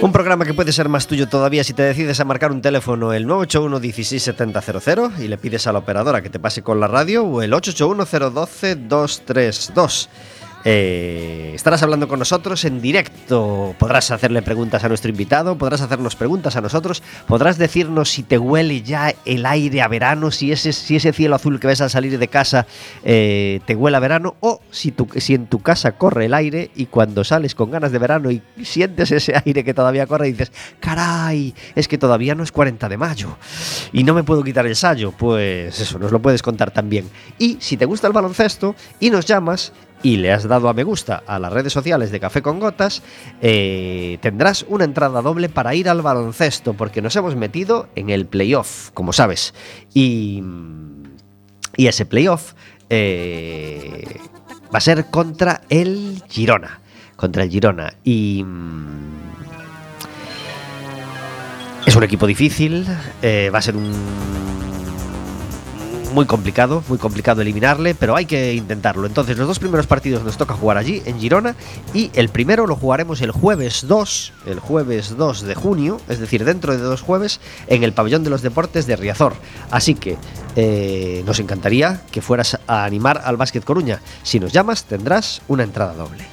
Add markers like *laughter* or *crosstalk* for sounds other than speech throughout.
Un programa que puede ser más tuyo todavía si te decides a marcar un teléfono el 981 16700 y le pides a la operadora que te pase con la radio o el 881 012 232. Eh, estarás hablando con nosotros en directo. Podrás hacerle preguntas a nuestro invitado, podrás hacernos preguntas a nosotros, podrás decirnos si te huele ya el aire a verano, si ese, si ese cielo azul que ves al salir de casa eh, te huele a verano, o si, si en tu casa corre el aire y cuando sales con ganas de verano y sientes ese aire que todavía corre, dices, caray, es que todavía no es 40 de mayo y no me puedo quitar el sallo. Pues eso, nos lo puedes contar también. Y si te gusta el baloncesto y nos llamas y le has dado a me gusta a las redes sociales de Café con Gotas, eh, tendrás una entrada doble para ir al baloncesto, porque nos hemos metido en el playoff, como sabes. Y, y ese playoff eh, va a ser contra el Girona. Contra el Girona. Y. mm, Es un equipo difícil, eh, va a ser un muy complicado, muy complicado eliminarle, pero hay que intentarlo. Entonces, los dos primeros partidos nos toca jugar allí, en Girona, y el primero lo jugaremos el jueves 2, el jueves 2 de junio, es decir, dentro de dos jueves, en el Pabellón de los Deportes de Riazor. Así que eh, nos encantaría que fueras a animar al Básquet Coruña. Si nos llamas, tendrás una entrada doble.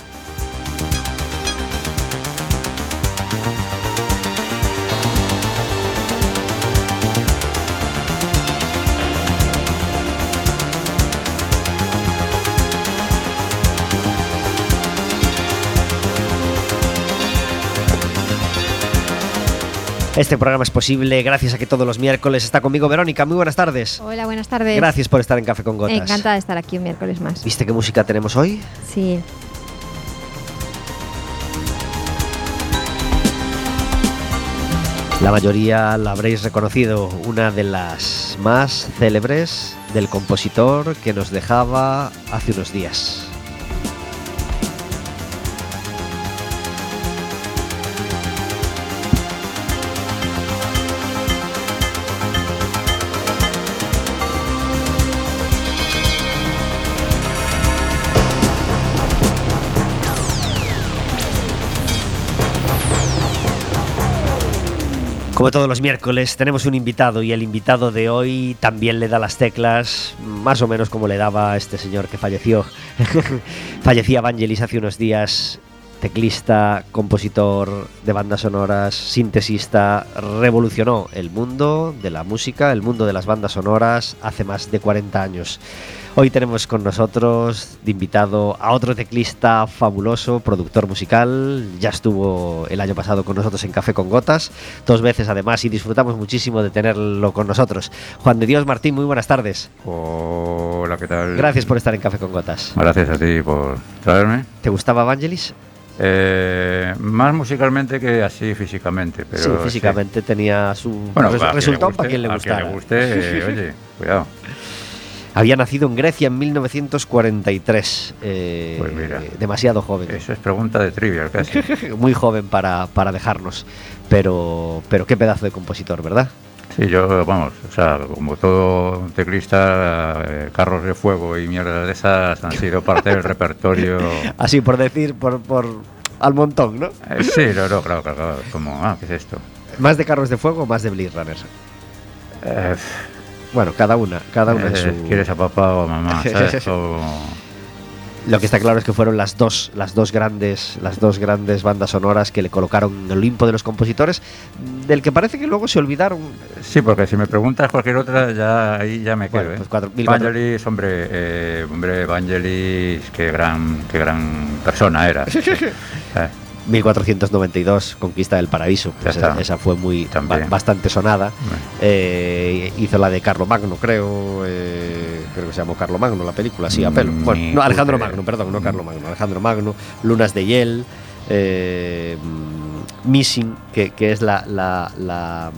Este programa es posible gracias a que todos los miércoles está conmigo Verónica. Muy buenas tardes. Hola, buenas tardes. Gracias por estar en Café con Gotas. Encantada de estar aquí un miércoles más. ¿Viste qué música tenemos hoy? Sí. La mayoría la habréis reconocido, una de las más célebres del compositor que nos dejaba hace unos días. Como todos los miércoles tenemos un invitado y el invitado de hoy también le da las teclas, más o menos como le daba este señor que falleció. *laughs* Fallecía Vangelis hace unos días, teclista, compositor de bandas sonoras, sintesista, revolucionó el mundo de la música, el mundo de las bandas sonoras hace más de 40 años. Hoy tenemos con nosotros de invitado a otro teclista fabuloso, productor musical. Ya estuvo el año pasado con nosotros en Café con Gotas, dos veces además, y disfrutamos muchísimo de tenerlo con nosotros. Juan de Dios Martín, muy buenas tardes. Hola, ¿qué tal? Gracias por estar en Café con Gotas. Gracias a ti por traerme. ¿Te gustaba Vangelis? Eh, más musicalmente que así físicamente. Pero sí, físicamente tenía su Bueno, res- resultado para quien le a gustara. quien le guste, eh, oye, cuidado. *laughs* Había nacido en Grecia en 1943. eh, Pues mira. demasiado joven. Eso es pregunta de trivial casi. *laughs* Muy joven para, para dejarnos. Pero, pero qué pedazo de compositor, ¿verdad? Sí, yo, vamos, o sea, como todo teclista, eh, carros de fuego y mierdas de esas han sido parte del repertorio. *laughs* Así por decir, por, por al montón, ¿no? Eh, sí, no, no, claro, claro, claro, como, ah, ¿qué es esto? ¿Más de carros de fuego o más de Blade Runner? Eh, Bueno, cada una, cada una eh, su... ¿Quieres a papá o a mamá? *laughs* ¿sabes? O- Lo que está claro es que fueron las dos, las dos grandes, las dos grandes bandas sonoras que le colocaron en el Olimpo de los compositores, del que parece que luego se olvidaron. Sí, porque si me preguntas cualquier otra, ya ahí ya me quedo. Bueno, ¿eh? pues cuatro- mil cuatro- Vangelis, hombre, eh, hombre, Vangelis, qué gran, qué gran persona era. *laughs* Eh, 1492, Conquista del Paraíso. Pues esa, esa fue muy También. bastante sonada. Bueno, Eh, hizo la de Carlo Magno, creo. eh, creo que se llamó Carlo Magno la película, sí, a pelo. Bueno, no, Alejandro. Magno, perdón, no Carlo Magno. Alejandro Magno, Lunas de Hiel, eh, Missing, que, que es la. la- la,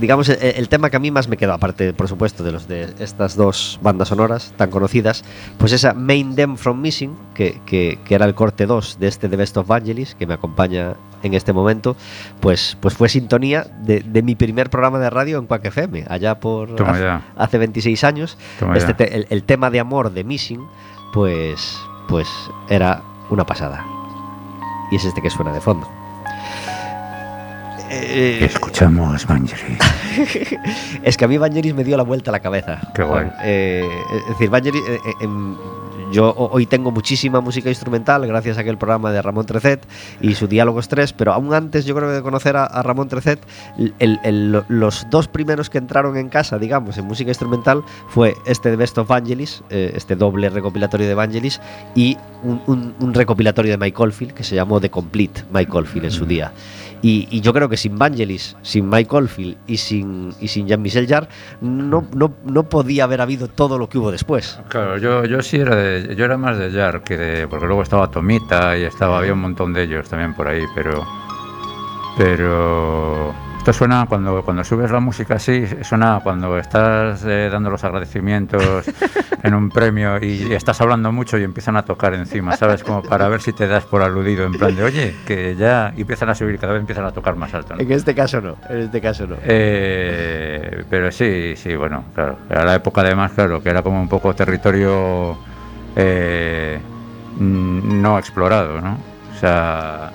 digamos, el, el tema que a mí más me quedó, aparte, por supuesto, de los de estas dos bandas sonoras tan conocidas, pues esa Main Them from Missing, que, que- que era el corte 2 de este The Best of Vangelis, que me acompaña en este momento, pues, pues fue sintonía de, de mi primer programa de radio en Quack FM, allá por hace, hace 26 años. Este te- el, el tema de amor de Missing, pues, pues era una pasada. Y es este que suena de fondo. Eh, Escuchamos Vangelis. *laughs* es que a mí Vangelis me dio la vuelta a la cabeza. Qué guay. Eh, es decir, Vangelis, eh, eh, em, yo ho- hoy tengo muchísima música instrumental gracias a aquel programa de Ramón Trecet y su Diálogos 3, pero aún antes yo creo que de conocer a, a Ramón Trecet, el- el- lo- los dos primeros que entraron en casa, digamos, en música instrumental fue este de Best of Vangelis, eh, este doble recopilatorio de Vangelis y un, un- un recopilatorio de Mike Oldfield que se llamó The Complete Mike Oldfield en su día. Y, yo creo que sin Vangelis, sin Mike Oldfield y sin, y sin Jean-Michel Jarre, no, no, no podía haber habido todo lo que hubo después. Claro, yo, yo sí era de, yo era más de Jar que de, porque luego estaba Tomita y estaba, había un montón de ellos también por ahí, pero, pero esto suena cuando, cuando subes la música así, suena cuando estás eh, dando los agradecimientos *laughs* en un premio y, estás hablando mucho y empiezan a tocar encima, ¿sabes? Como para ver si te das por aludido, en plan de, oye, que ya y empiezan a subir, cada vez empiezan a tocar más alto. ¿no? En este caso no, en este caso no. Eh, pero sí, sí, bueno, claro. Era la época además, claro, que era como un poco territorio eh, no explorado, ¿no? O sea,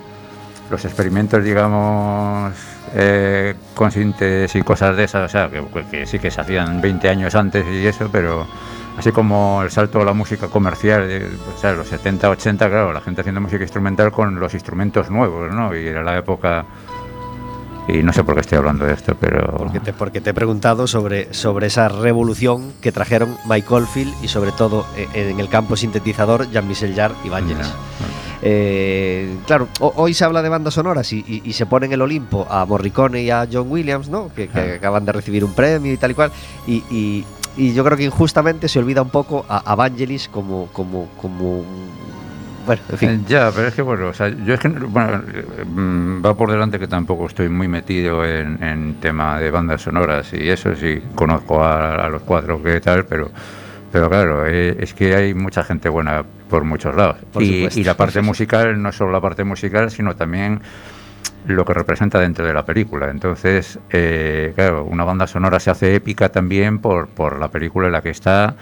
los experimentos, digamos, eh, con sintes y cosas de esas, o sea, que, sí que se hacían 20 años antes y eso, pero así como el salto a la música comercial, los 70, 80, claro, la gente haciendo música instrumental con los instrumentos nuevos, ¿no? Y era la época... Y no sé por qué estoy hablando de esto, pero... Porque te, porque te he preguntado sobre, sobre esa revolución que trajeron Mike Oldfield y sobre todo eh, en el campo sintetizador Jean-Michel Jarre y Vangelis. Ya, Eh, claro, ho- hoy se habla de bandas sonoras y, y- y se pone en el Olimpo a Morricone y a John Williams, ¿no? Que, que Ah. acaban de recibir un premio y tal y cual. Y, y- y yo creo que injustamente se olvida un poco a, Vangelis como, como, como Bueno, en fin. Ya, pero es que bueno, o sea, yo es que bueno, mm, va por delante que tampoco estoy muy metido en, en tema de bandas sonoras y eso sí conozco a, a los cuatro que tal, pero pero claro, eh, es que hay mucha gente buena por muchos lados. Por y, y la parte musical, no solo la parte musical, sino también lo que representa dentro de la película. Entonces, eh, claro, una banda sonora se hace épica también por, por la película en la que está,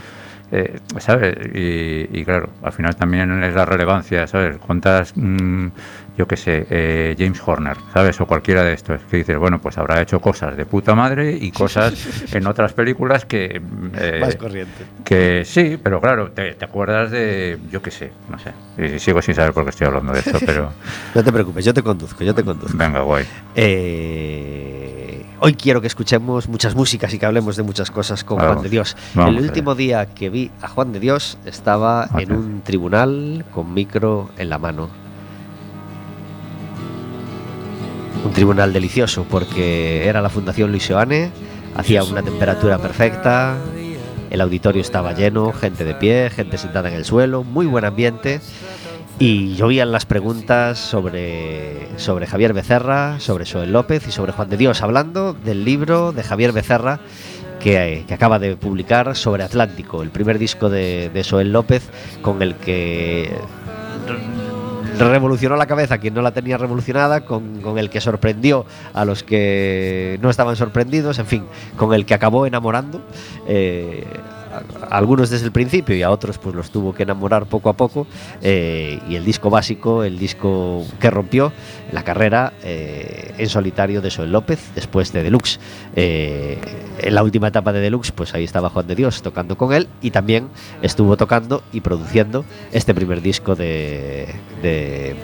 eh, ¿sabes? Y, y claro, al final también es la relevancia, ¿sabes? ¿Cuántas, mm, yo qué sé, eh, James Horner, ¿sabes? O cualquiera de estos, que dices, bueno, pues habrá hecho cosas de puta madre y cosas *laughs* en otras películas que... mm, eh, Más corriente. que sí, pero claro, te, te acuerdas de, yo qué sé, no sé, y sigo sin saber por qué estoy hablando de esto, pero *laughs* No te preocupes, yo te conduzco, yo te conduzco. venga, guay. Eh, hoy quiero que escuchemos muchas músicas y que hablemos de muchas cosas con Vamos, Juan de Dios. el último día que vi a Juan de Dios estaba en un tribunal con micro en la mano. Un tribunal delicioso porque era la Fundación Luis Joane, hacía una temperatura perfecta, el auditorio estaba lleno, gente de pie, gente sentada en el suelo, muy buen ambiente. Y llovían las preguntas sobre, sobre Javier Becerra, sobre Joel López y sobre Juan de Dios, hablando del libro de Javier Becerra que, que acaba de publicar sobre Atlántico, el primer disco de, de Joel López con el que re- revolucionó la cabeza a quien no la tenía revolucionada, con, con el que sorprendió a los que no estaban sorprendidos, en fin, con el que acabó enamorando. eh, a- algunos desde el principio y a otros pues los tuvo que enamorar poco a poco eh, y el disco básico, el disco que rompió la carrera eh, en solitario de Joel López después de Deluxe. Eh, en la última etapa de Deluxe pues ahí estaba Juan de Dios tocando con él y también estuvo tocando y produciendo este primer disco de, de,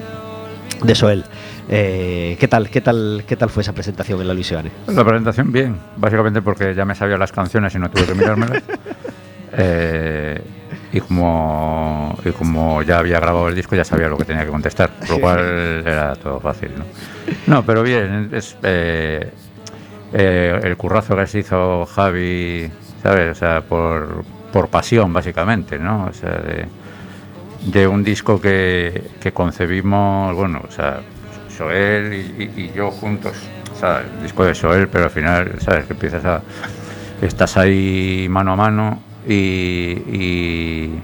de Joel. Eh, ¿qué tal, qué tal, qué tal fue esa presentación en la Luisiana? La presentación bien, básicamente porque ya me sabía las canciones y no tuve que mirármelas. *laughs* Eh, y como, y como ya había grabado el disco ya sabía lo que tenía que contestar, por lo cual era todo fácil. No, no pero bien, es, eh, eh, el currazo que se hizo Javi, ¿sabes? O sea, por, por pasión básicamente, ¿no? O sea, de, de un disco que, que concebimos, bueno, o sea, Joel y, y, yo juntos, o sea, el disco de Joel, pero al final, ¿sabes? Que empiezas a. Estás ahí mano a mano y,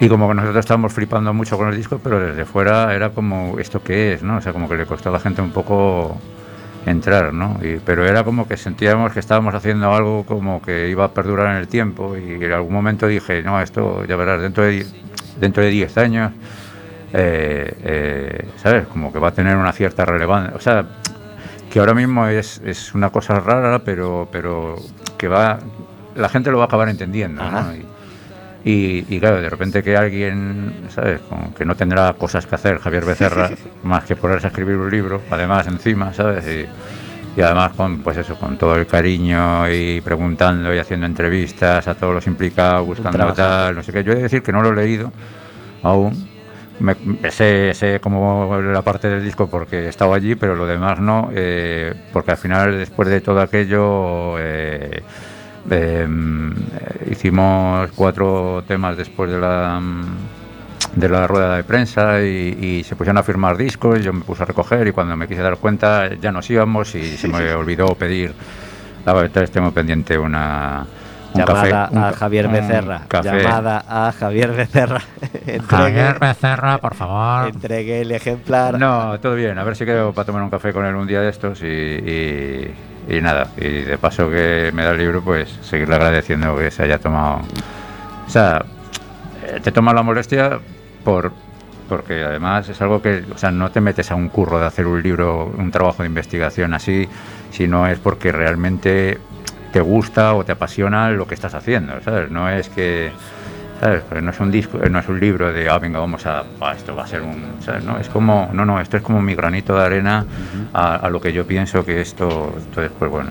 y, como que nosotros estábamos flipando mucho con el disco, pero desde fuera era como, ¿esto qué es? ¿no? O sea, como que le costó a la gente un poco entrar, ¿no? Y, pero era como que sentíamos que estábamos haciendo algo como que iba a perdurar en el tiempo y en algún momento dije, no, esto ya verás, dentro de dentro de 10 años, eh, eh, ¿sabes? Como que va a tener una cierta relevancia. O sea, que ahora mismo es, es una cosa rara, pero, pero que va, la gente lo va a acabar entendiendo, ¿no? Y, y, y, claro, de repente que alguien, ¿sabes? Como que no tendrá cosas que hacer, Javier Becerra, *laughs* más que ponerse a escribir un libro, además encima, ¿sabes? Y, y además con pues eso con todo el cariño y preguntando y haciendo entrevistas a todos los implicados buscando tal no sé qué yo he de decir que no lo he leído aún me, sé, sé como la parte del disco porque he estado allí pero lo demás no eh, porque al final después de todo aquello eh, eh, hicimos cuatro temas después de la de la rueda de prensa y, y, se pusieron a firmar discos, yo me puse a recoger y cuando me quise dar cuenta ya nos íbamos y se me olvidó pedir, la verdad tengo pendiente una... Un llamada café, a Javier Becerra. Llamada a Javier Becerra. *laughs* Javier Becerra, por favor. Entregue el ejemplar. No, todo bien. A ver si quedo para tomar un café con él un día de estos y, y, y nada. Y de paso que me da el libro, pues seguirle agradeciendo que se haya tomado. O sea, te toma la molestia por porque además es algo que, o sea, no te metes a un curro de hacer un libro, un trabajo de investigación así, sino es porque realmente te gusta o te apasiona lo que estás haciendo, ¿sabes? No es que, ¿sabes? Pero no es un disco, no es un libro de, ah, venga, vamos a, ah, esto va a ser un, ¿sabes? No, es como, no, no, esto es como mi granito de arena uh -huh. a, a, lo que yo pienso que esto, esto después, bueno,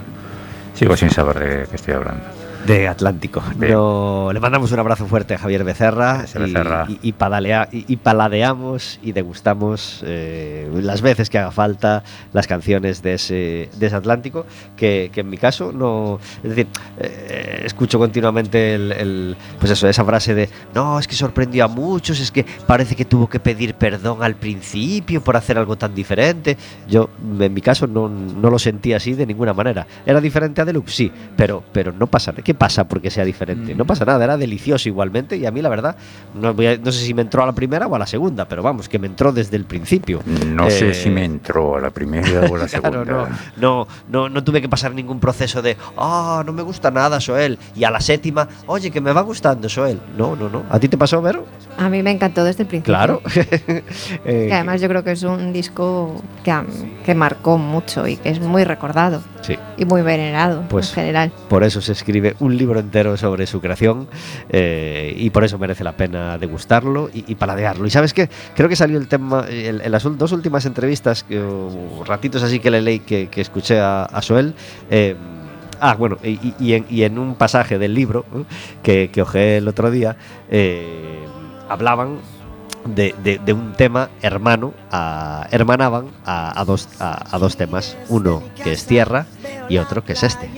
sigo sin saber de qué estoy hablando de Atlántico. Pero le mandamos un abrazo fuerte a Javier Becerra, y, Becerra. Y, y, padalea, y, y, paladeamos y degustamos eh, las veces que haga falta las canciones de ese, de ese Atlántico, que, que, en mi caso no... Es decir, eh, escucho continuamente el, el, pues eso, esa frase de, no, es que sorprendió a muchos, es que parece que tuvo que pedir perdón al principio por hacer algo tan diferente. Yo, en mi caso, no, no lo sentí así de ninguna manera. ¿Era diferente a Deluxe? Sí, pero, pero no pasa nada. ¿Qué pasa porque sea diferente? No pasa nada, era delicioso igualmente y a mí la verdad, no, no, sé si me entró a la primera o a la segunda, pero vamos, que me entró desde el principio. No eh, sé si me entró a la primera o a la *laughs* segunda. claro, no, no, no, no, tuve que pasar ningún proceso de, ah, oh, no me gusta nada, Soel, y a la séptima, oye, que me va gustando, Soel. No, no, no. ¿A ti te pasó, Vero? A mí me encantó desde el principio. Claro. *laughs* eh, que además yo creo que es un disco que, que marcó mucho y que es muy recordado. Sí. Y muy venerado pues, en general. Por eso se escribe un libro entero sobre su creación eh, y por eso merece la pena degustarlo y, y, paladearlo. Y sabes qué? Creo que salió el tema en, en las dos últimas entrevistas, que, ratitos así que le leí que, que escuché a, a Soel. Eh, Ah, bueno, y, y, en, y, en, un pasaje del libro que, que ojeé el otro día, eh, hablaban de, de, de, un tema hermano, a, hermanaban a, a dos, a, dos temas. Uno que es tierra y otro que es este.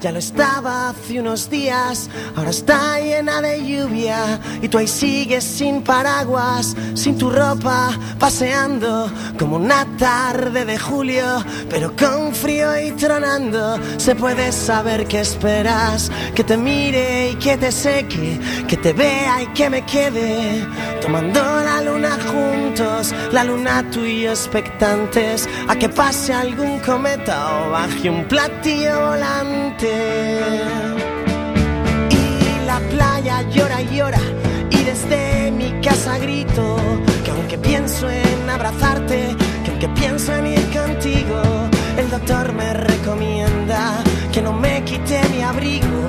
Ya lo estaba hace unos días, ahora está llena de lluvia y tú ahí sigues sin paraguas, sin tu ropa, paseando como una tarde de julio, pero con frío y tronando. Se puede saber qué esperas, que te mire y que te seque, que te vea y que me quede, tomando la luna juntos, la luna tú y yo expectantes, a que pase algún cometa o baje un platillo volante. Y la playa llora y llora, y desde mi casa grito que aunque pienso en abrazarte, que aunque pienso en ir contigo, el doctor me recomienda que no me quite mi abrigo,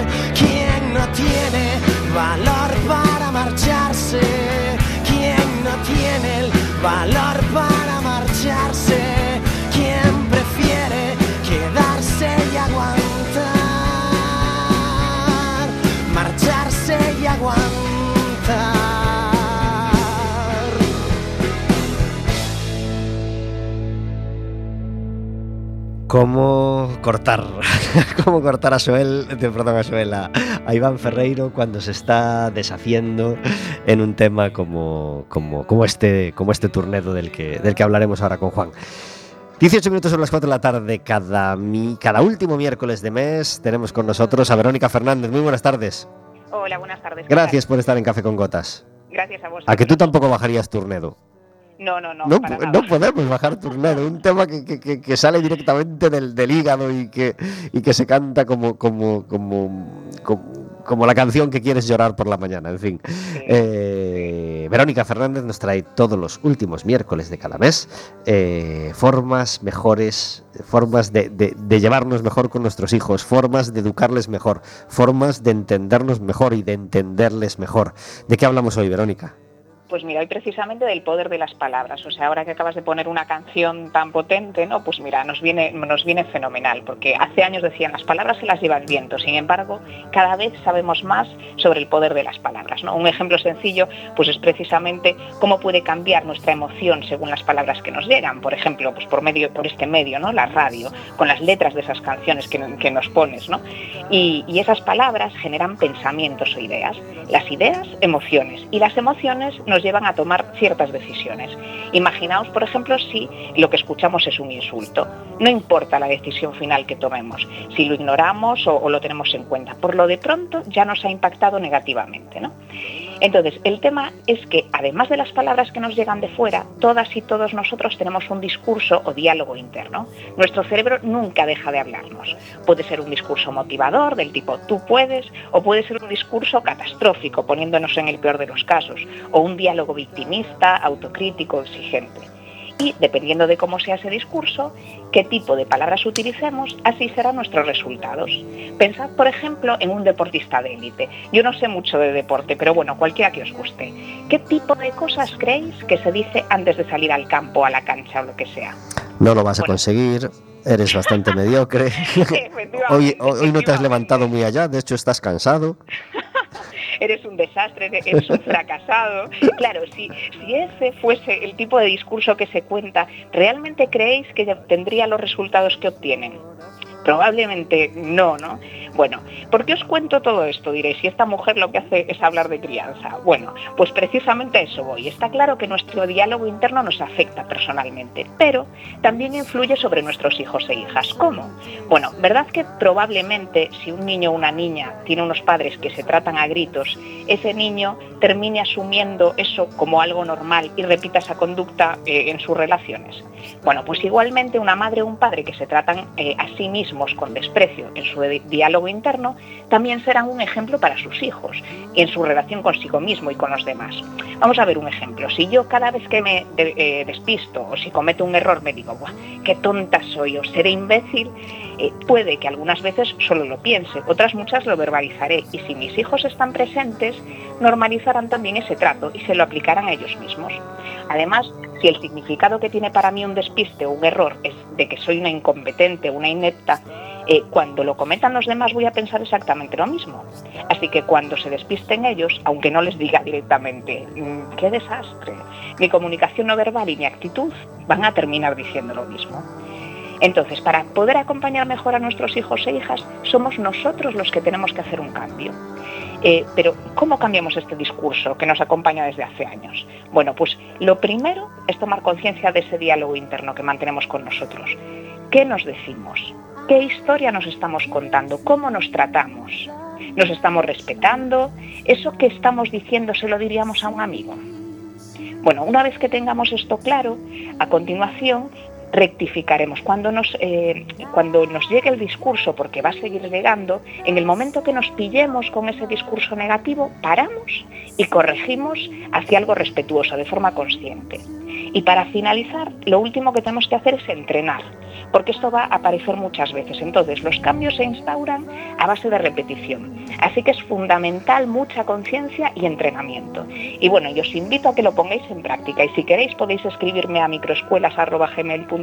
Tiene cómo cortar, *laughs* cómo cortar a Joel, perdón, a Joel, a, Iván Ferreiro cuando se está deshaciendo en un tema como, como, como este, como este turnedo del que, del que hablaremos ahora con Juan. 18 minutos son las 4 de la tarde, cada, cada último miércoles de mes tenemos con nosotros a Verónica Fernández. Muy buenas tardes. Hola, buenas tardes. Gracias por estar en Café con Gotas. Gracias a vos. A que tú tampoco bajarías turnedo. No, no, no. No, podemos bajar turnado. Un tema que, sale directamente del, hígado y que, y que se canta como, como, como, como, la canción que quieres llorar por la mañana. En fin. Eh, Verónica Fernández nos trae todos los últimos miércoles de cada mes eh, formas mejores, formas de, de llevarnos mejor con nuestros hijos, formas de educarles mejor, formas de entendernos mejor y de entenderles mejor. ¿De qué hablamos hoy, Verónica? Pues mira, hoy precisamente del poder de las palabras. O sea, ahora que acabas de poner una canción tan potente, ¿no? Pues mira, nos viene, nos viene fenomenal, porque hace años decían las palabras se las lleva el viento. Sin embargo, cada vez sabemos más sobre el poder de las palabras. ¿no? Un ejemplo sencillo, pues es precisamente cómo puede cambiar nuestra emoción según las palabras que nos llegan. Por ejemplo, pues por medio, por este medio, ¿no? La radio, con las letras de esas canciones que, nos pones, ¿no? Y, y esas palabras generan pensamientos o ideas. Las ideas, emociones. Y las emociones nos llevan a tomar ciertas decisiones. Imaginaos, por ejemplo, si lo que escuchamos es un insulto. No importa la decisión final que tomemos, si lo ignoramos o, lo tenemos en cuenta. Por lo de pronto ya nos ha impactado negativamente. ¿no? Entonces, el tema es que además de las palabras que nos llegan de fuera, todas y todos nosotros tenemos un discurso o diálogo interno. Nuestro cerebro nunca deja de hablarnos. Puede ser un discurso motivador del tipo tú puedes o puede ser un discurso catastrófico poniéndonos en el peor de los casos o un diálogo victimista, autocrítico, exigente y, dependiendo de cómo sea ese discurso, qué tipo de palabras utilicemos, así serán nuestros resultados. Pensad, por ejemplo, en un deportista de élite. Yo no sé mucho de deporte, pero bueno, cualquiera que os guste. ¿Qué tipo de cosas creéis que se dice antes de salir al campo, a la cancha o lo que sea? No lo vas a conseguir. Eres bastante *laughs* mediocre. *laughs* hoy, hoy no te has levantado muy allá, de hecho estás cansado *laughs* eres un desastre, eres un fracasado. Claro, si, si ese fuese el tipo de discurso que se cuenta, ¿realmente creéis que tendría los resultados que obtienen? Probablemente no, ¿no? Bueno, ¿por qué os cuento todo esto? Diréis, si esta mujer lo que hace es hablar de crianza. Bueno, pues precisamente a eso voy. Está claro que nuestro diálogo interno nos afecta personalmente, pero también influye sobre nuestros hijos e hijas. ¿Cómo? Bueno, ¿verdad que probablemente si un niño o una niña tiene unos padres que se tratan a gritos, ese niño termine asumiendo eso como algo normal y repita esa conducta eh, en sus relaciones? Bueno, pues igualmente una madre o un padre que se tratan eh, a sí mismos con desprecio en su diálogo interno, también serán un ejemplo para sus hijos en su relación consigo mismo y con los demás. Vamos a ver un ejemplo. Si yo cada vez que me eh, despisto o si cometo un error me digo, qué tonta soy o seré imbécil, eh, puede que algunas veces solo lo piense, otras muchas lo verbalizaré y si mis hijos están presentes, normalizarán también ese trato y se lo aplicarán a ellos mismos. Además, si el significado que tiene para mí un despiste o un error es de que soy una incompetente, una inepta, eh, cuando lo cometan los demás voy a pensar exactamente lo mismo. Así que cuando se despisten ellos, aunque no les diga directamente, mm, qué desastre, mi comunicación no verbal y mi actitud van a terminar diciendo lo mismo. Entonces, para poder acompañar mejor a nuestros hijos e hijas, somos nosotros los que tenemos que hacer un cambio. Eh, pero, ¿cómo cambiamos este discurso que nos acompaña desde hace años? Bueno, pues lo primero es tomar conciencia de ese diálogo interno que mantenemos con nosotros. ¿Qué nos decimos? ¿Qué historia nos estamos contando? ¿Cómo nos tratamos? ¿Nos estamos respetando? ¿Eso que estamos diciendo se lo diríamos a un amigo? Bueno, una vez que tengamos esto claro, a continuación rectificaremos. Cuando nos, eh, cuando nos llegue el discurso, porque va a seguir llegando, en el momento que nos pillemos con ese discurso negativo, paramos y corregimos hacia algo respetuoso, de forma consciente. Y para finalizar, lo último que tenemos que hacer es entrenar, porque esto va a aparecer muchas veces. Entonces, los cambios se instauran a base de repetición. Así que es fundamental mucha conciencia y entrenamiento. Y bueno, yo os invito a que lo pongáis en práctica y si queréis podéis escribirme a microescuelas.gmail.com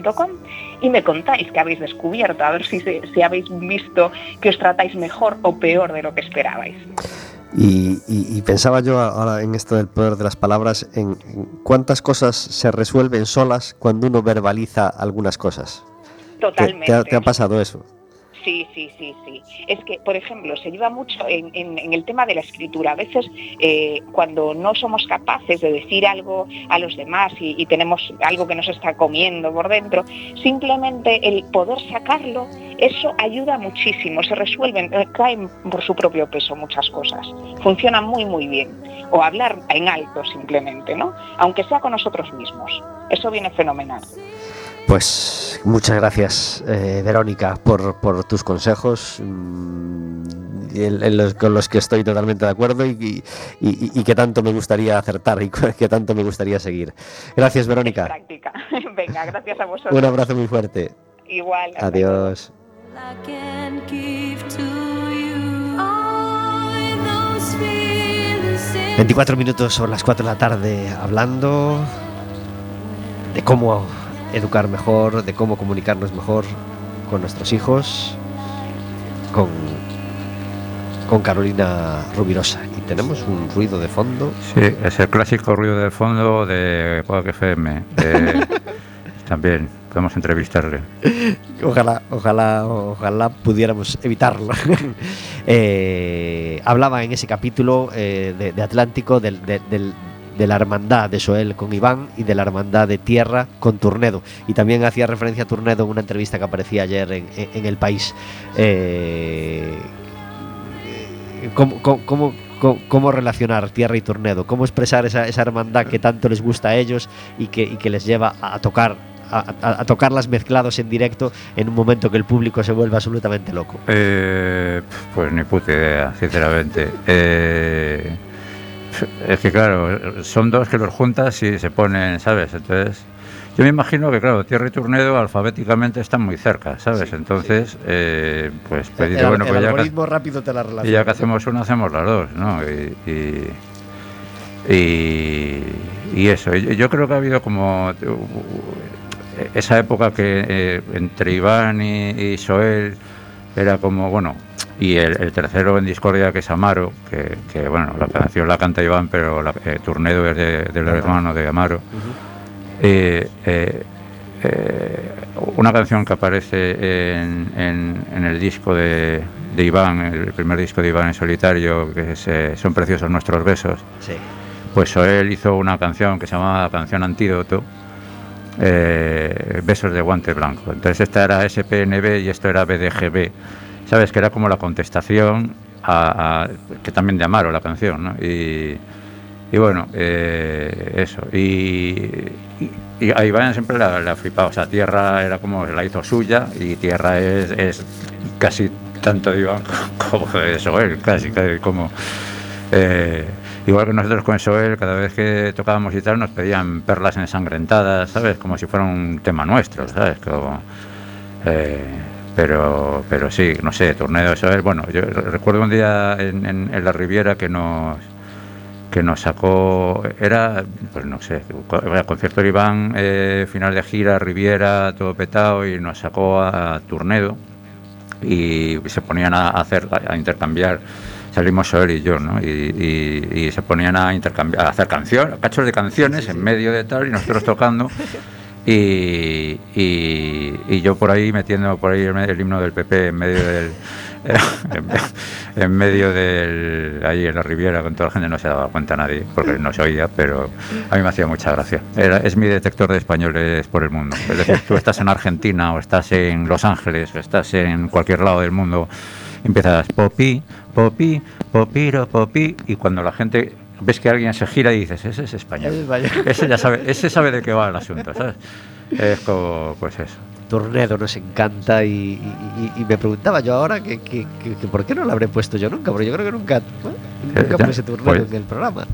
y me contáis qué habéis descubierto, a ver si, si habéis visto que os tratáis mejor o peor de lo que esperabais. Y, pensaba yo ahora en esto del poder de las palabras, en, cuántas cosas se resuelven solas cuando uno verbaliza algunas cosas. Totalmente. te ha pasado eso? Sí, sí, sí, sí. Es que, por ejemplo, se lleva mucho en, el tema de la escritura. A veces, eh, cuando no somos capaces de decir algo a los demás y, tenemos algo que nos está comiendo por dentro, simplemente el poder sacarlo, eso ayuda muchísimo. Se resuelven, eh, caen por su propio peso muchas cosas. Funciona muy, muy bien. O hablar en alto simplemente, ¿no? Aunque sea con nosotros mismos. Eso viene fenomenal. Pues muchas gracias, eh, Verónica, por, tus consejos, mm, con los que estoy totalmente de acuerdo y, que tanto me gustaría acertar y *laughs* que tanto me gustaría seguir. Gracias, Verónica. *laughs* Venga, gracias a vosotros. Un abrazo muy fuerte. Igual. Adiós. 24 minutos sobre las 4 de la tarde hablando de cómo educar mejor, de cómo comunicarnos mejor con nuestros hijos, con, con Carolina Rubirosa. Y tenemos un ruido de fondo. Sí, es el clásico ruido de fondo de Quack FM. *laughs* también podemos entrevistarle. Ojalá, ojalá, ojalá pudiéramos evitarlo. *laughs* Eh, hablaba en ese capítulo eh, de, Atlántico del, de la hermandad de Soel con Iván y de la hermandad de Tierra con Turnedo. Y también hacía referencia a Turnedo en una entrevista que aparecía ayer en, El País. Eh, ¿cómo, relacionar Tierra y Turnedo? ¿Cómo expresar esa, hermandad que tanto les gusta a ellos y que, les lleva a tocar a, tocarlas mezclados en directo en un momento que el público se vuelve absolutamente loco? Eh, pues ni puta idea, sinceramente. Eh, es que claro, son dos que los juntas y se ponen, ¿sabes? Entonces, yo me imagino que claro, Tierra y Turnedo alfabéticamente están muy cerca, ¿sabes? Entonces, eh, pues pedir, bueno, el pues ya que, rápido te la Y ya que hacemos una, hacemos las dos, ¿no? Y, y, eso, yo creo que ha habido como esa época que eh, entre Iván y, y Soel era como, bueno, y el, tercero en discordia que es Amaro, que, bueno, la canción la canta Iván, pero la, eh, Turnedo es del hermano de Amaro. Eh, eh, una canción que aparece en, el disco de, Iván, el primer disco de Iván en solitario, que es Son preciosos nuestros besos. Pues él hizo una canción que se llamaba Canción Antídoto, Besos de Guante Blanco. Entonces esta era SPNB y esto era BDGB sabes que era como la contestación a, que también de Amaro la canción, ¿no? Y, bueno, eh, eso. Y, y, a siempre la, ha flipado. O sea, Tierra era como la hizo suya y Tierra es, casi tanto de Iván *laughs* como de Soel, casi, casi como. Eh, igual que nosotros con Soel, cada vez que tocábamos y tal, nos pedían perlas ensangrentadas, ¿sabes? Como si fuera un tema nuestro, ¿sabes? Como, eh, pero, pero sí, no sé, torneo eso es. Bueno, yo recuerdo un día en, la Riviera que nos que nos sacó, era, pues no sé, el concierto de Iván, eh, final de gira, Riviera, todo petado, y nos sacó a, Turnedo y se ponían a hacer, a intercambiar, salimos Soel y yo, ¿no? Y, se ponían a intercambiar, a hacer canciones, cachos de canciones en medio de tal, y nosotros tocando. *laughs* y, y, yo por ahí metiendo por ahí el, himno del PP en medio del *laughs* en medio del ahí en la Riviera con toda la gente no se daba cuenta nadie porque no se oía pero a mí me hacía mucha gracia. Es mi detector de españoles por el mundo. Es decir tú estás en Argentina o estás en Los Ángeles o estás en cualquier lado del mundo empiezas popi popi popiro popi y cuando la gente ves que alguien se gira y dices, ese es español. *laughs* Ese ya sabe, ese sabe de qué va el asunto, ¿sabes? Es como, pues eso. Tornado nos encanta y, me preguntaba yo ahora que, que, por qué no lo habré puesto yo nunca, porque yo creo que nunca, nunca puse Tornado pues en el programa.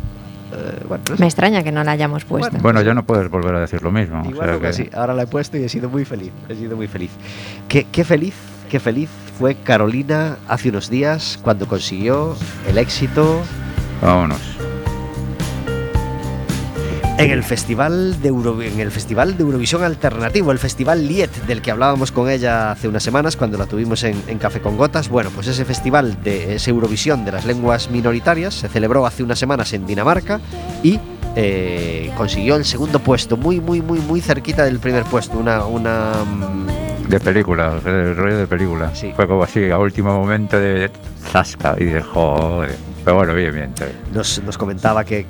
Eh, me extraña que no la hayamos puesto. Bueno, ya no puedes volver a decir lo mismo. Igual que... sí, ahora la he puesto y he sido muy feliz. He sido muy feliz. Qué, qué feliz, qué feliz fue Carolina hace unos días cuando consiguió el éxito. Vámonos en el Festival de en el Festival de Eurovisión Alternativo, el Festival Liet, del que hablábamos con ella hace unas semanas cuando la tuvimos en, Café con Gotas. Bueno, pues ese festival de ese Eurovisión de las lenguas minoritarias se celebró hace unas semanas en Dinamarca y eh, consiguió el segundo puesto, muy, muy, muy, muy cerquita del primer puesto. Una, una mm, de película, el rollo de película. Sí. Fue como así, a último momento de zasca y de joder. Pero bueno, bien, bien. Nos, comentaba que,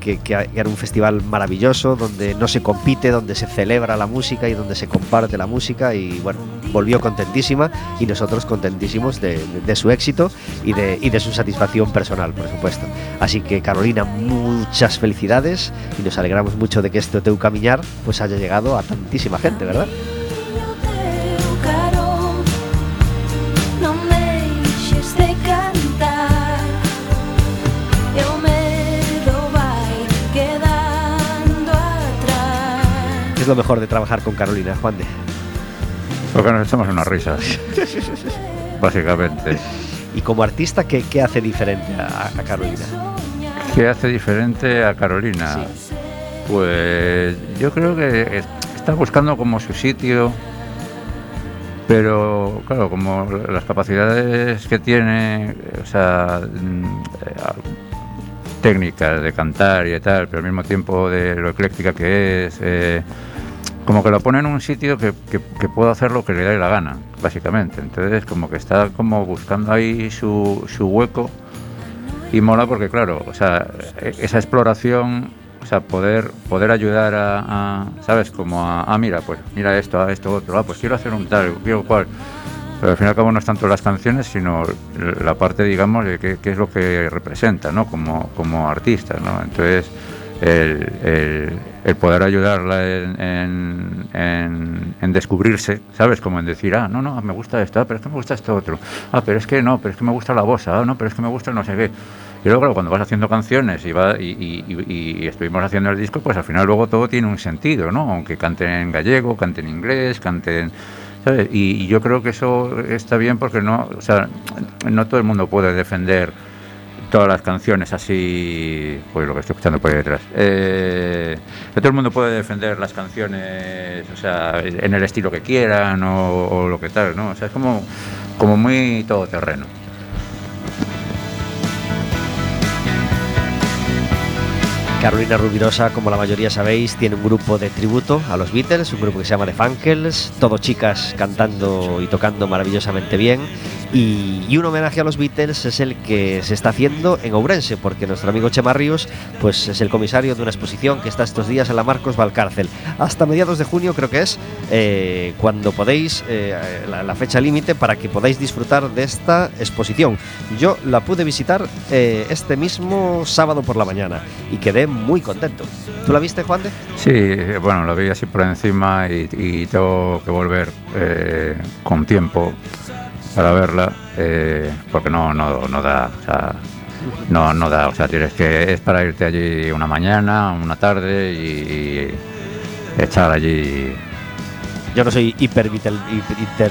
era un festival maravilloso, donde no se compite, donde se celebra la música y donde se comparte la música. Y bueno, volvió contentísima y nosotros contentísimos de, su éxito y de, su satisfacción personal, por supuesto. Así que Carolina, muchas felicidades y nos alegramos mucho de que este Teu Caminar pues haya llegado a tantísima gente, ¿verdad? Es lo mejor de trabajar con Carolina, Juan de? Porque nos echamos unas risas, *laughs* básicamente. ¿Y como artista qué, qué hace diferente a, Carolina? ¿Qué hace diferente a Carolina? Pues yo creo que está buscando como su sitio, pero claro, como las capacidades que tiene, o sea, mm, eh, técnicas de cantar y tal, pero al mismo tiempo de lo ecléctica que es, eh, como que lo pone en un sitio que, que, puedo hacer lo que le dé la gana, básicamente. Entonces, como que está como buscando ahí su, su hueco y mola porque, claro, o sea, e, esa exploración, o sea, poder, poder ayudar a, ¿sabes? Como a, ah, mira, pues mira esto, a esto, otro, ah, pues quiero hacer un tal, quiero cual. Pero al fin y al cabo no es tanto las canciones, sino la parte, digamos, de qué, es lo que representa, ¿no? Como, como artista, ¿no? Entonces, el, poder ayudarla en, descubrirse, ¿sabes? Como en decir, ah, no, no, me gusta esto, ah, pero es que me gusta esto otro, ah, pero es que no, pero es que me gusta la voz, ah, no, pero es que me gusta no sé qué. Y luego, claro, cuando vas haciendo canciones y, va, y, y, estuvimos haciendo el disco, pues al final luego todo tiene un sentido, ¿no? Aunque canten en gallego, canten en inglés, canten... ¿sabes? Y, yo creo que eso está bien porque no, o sea, no todo el mundo puede defender todas las canciones así, pues lo que estoy escuchando por ahí detrás. Eh, todo el mundo puede defender las canciones, o sea, en el estilo que quieran o, lo que tal, ¿no? O sea, es como, como muy todoterreno. Carolina Rubirosa, como la mayoría sabéis, tiene un grupo de tributo a los Beatles, un grupo que se llama The Funkels, todo chicas cantando y tocando maravillosamente bien. Y, un homenaje a los Beatles es el que se está haciendo en Ourense, porque nuestro amigo Chema Ríos pues, es el comisario de una exposición que está estos días en la Marcos Valcárcel. Hasta mediados de junio creo que es eh, cuando podéis, eh, la, fecha límite para que podáis disfrutar de esta exposición. Yo la pude visitar eh, este mismo sábado por la mañana y quedé muy contento. ¿Tú la viste, Juan de? Sí, bueno, lo vi así por encima y, tengo que volver con tiempo para verla, eh, porque no, no, no da, o sea, no, no da, o sea, tienes que, es para irte allí una mañana, una tarde y, echar allí yo no soy hiper Beatle,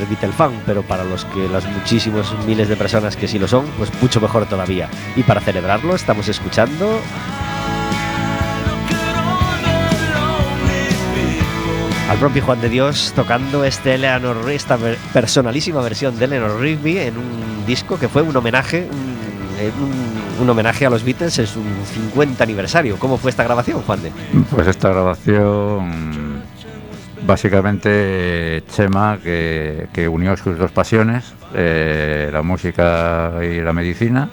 hiper fan, pero para los que las muchísimos miles de personas que sí lo son, pues mucho mejor todavía. Y para celebrarlo estamos escuchando al propio Juan de Dios tocando este Eleanor, esta personalísima versión de Eleanor Rigby en un disco que fue un homenaje, un, homenaje a los Beatles en su 50 aniversario. ¿Cómo fue esta grabación, Juan de? Pues esta grabación básicamente Chema que, que, unió sus dos pasiones, eh, la música y la medicina,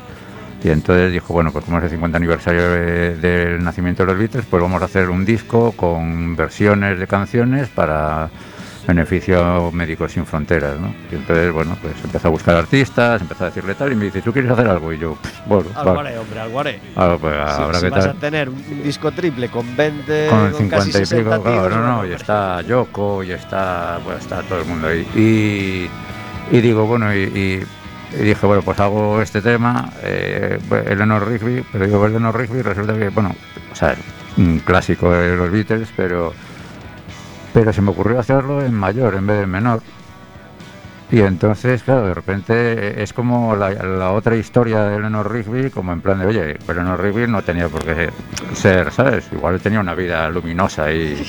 y entonces dijo, bueno, pues como es el 50 aniversario del nacimiento de los Beatles, pues vamos a hacer un disco con versiones de canciones para beneficio Médicos Sin Fronteras, ¿no? Y entonces, bueno, pues empezó a buscar artistas, empezó a decirle tal, y me dice, ¿tú quieres hacer algo? Y yo, bueno, Algo hombre, algo haré. Ah, pues, habrá si, que vas a tener un disco triple con 20, con el 50 casi y pico, claro, no, no, y pues, está Yoko, y está, bueno, está todo el mundo ahí. Y, y digo, bueno, y, y, y, dije, bueno, pues hago este tema, eh, Eleanor Rigby, pero digo, Eleanor Rigby resulta que, bueno, o sea, un clásico de los Beatles, pero pero se me ocurrió hacerlo en mayor en vez de en menor. Y entonces, claro, de repente es como la, la, otra historia de Eleanor Rigby, como en plan de, oye, Eleanor Rigby no tenía por qué ser, ¿sabes? Igual tenía una vida luminosa y,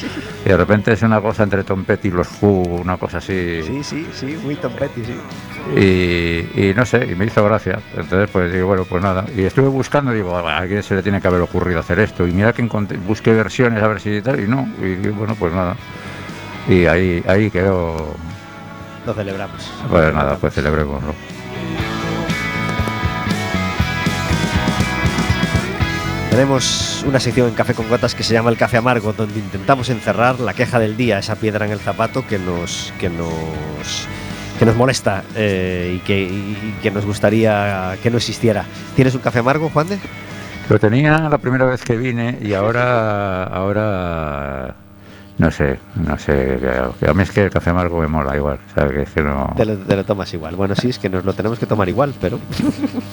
y de repente es una cosa entre Tom Petty y los Who, una cosa así. Sí, sí, sí, muy Tom Petty, sí. Y, y, no sé, y me hizo gracia. Entonces, pues digo, bueno, pues nada. Y estuve buscando, digo, a alguien se le tiene que haber ocurrido hacer esto. Y mira que encontré, busqué versiones a ver si tal, y no. Y bueno, pues nada. Y ahí, ahí quedó. Lo celebramos. Pues nada, pues celebremos. Tenemos una sección en Café con Gotas que se llama El Café Amargo, donde intentamos encerrar la queja del día, esa piedra en el zapato que nos, que nos, que nos molesta eh, y, que, y que nos gustaría que no existiera. ¿Tienes un café amargo, Juan de? Lo tenía la primera vez que vine y ahora, ahora no sé, no sé. A mí es que el café amargo me mola igual. ¿sabes? Que es que no... te, lo, te, lo, tomas igual. Bueno, sí, es que nos lo tenemos que tomar igual, pero.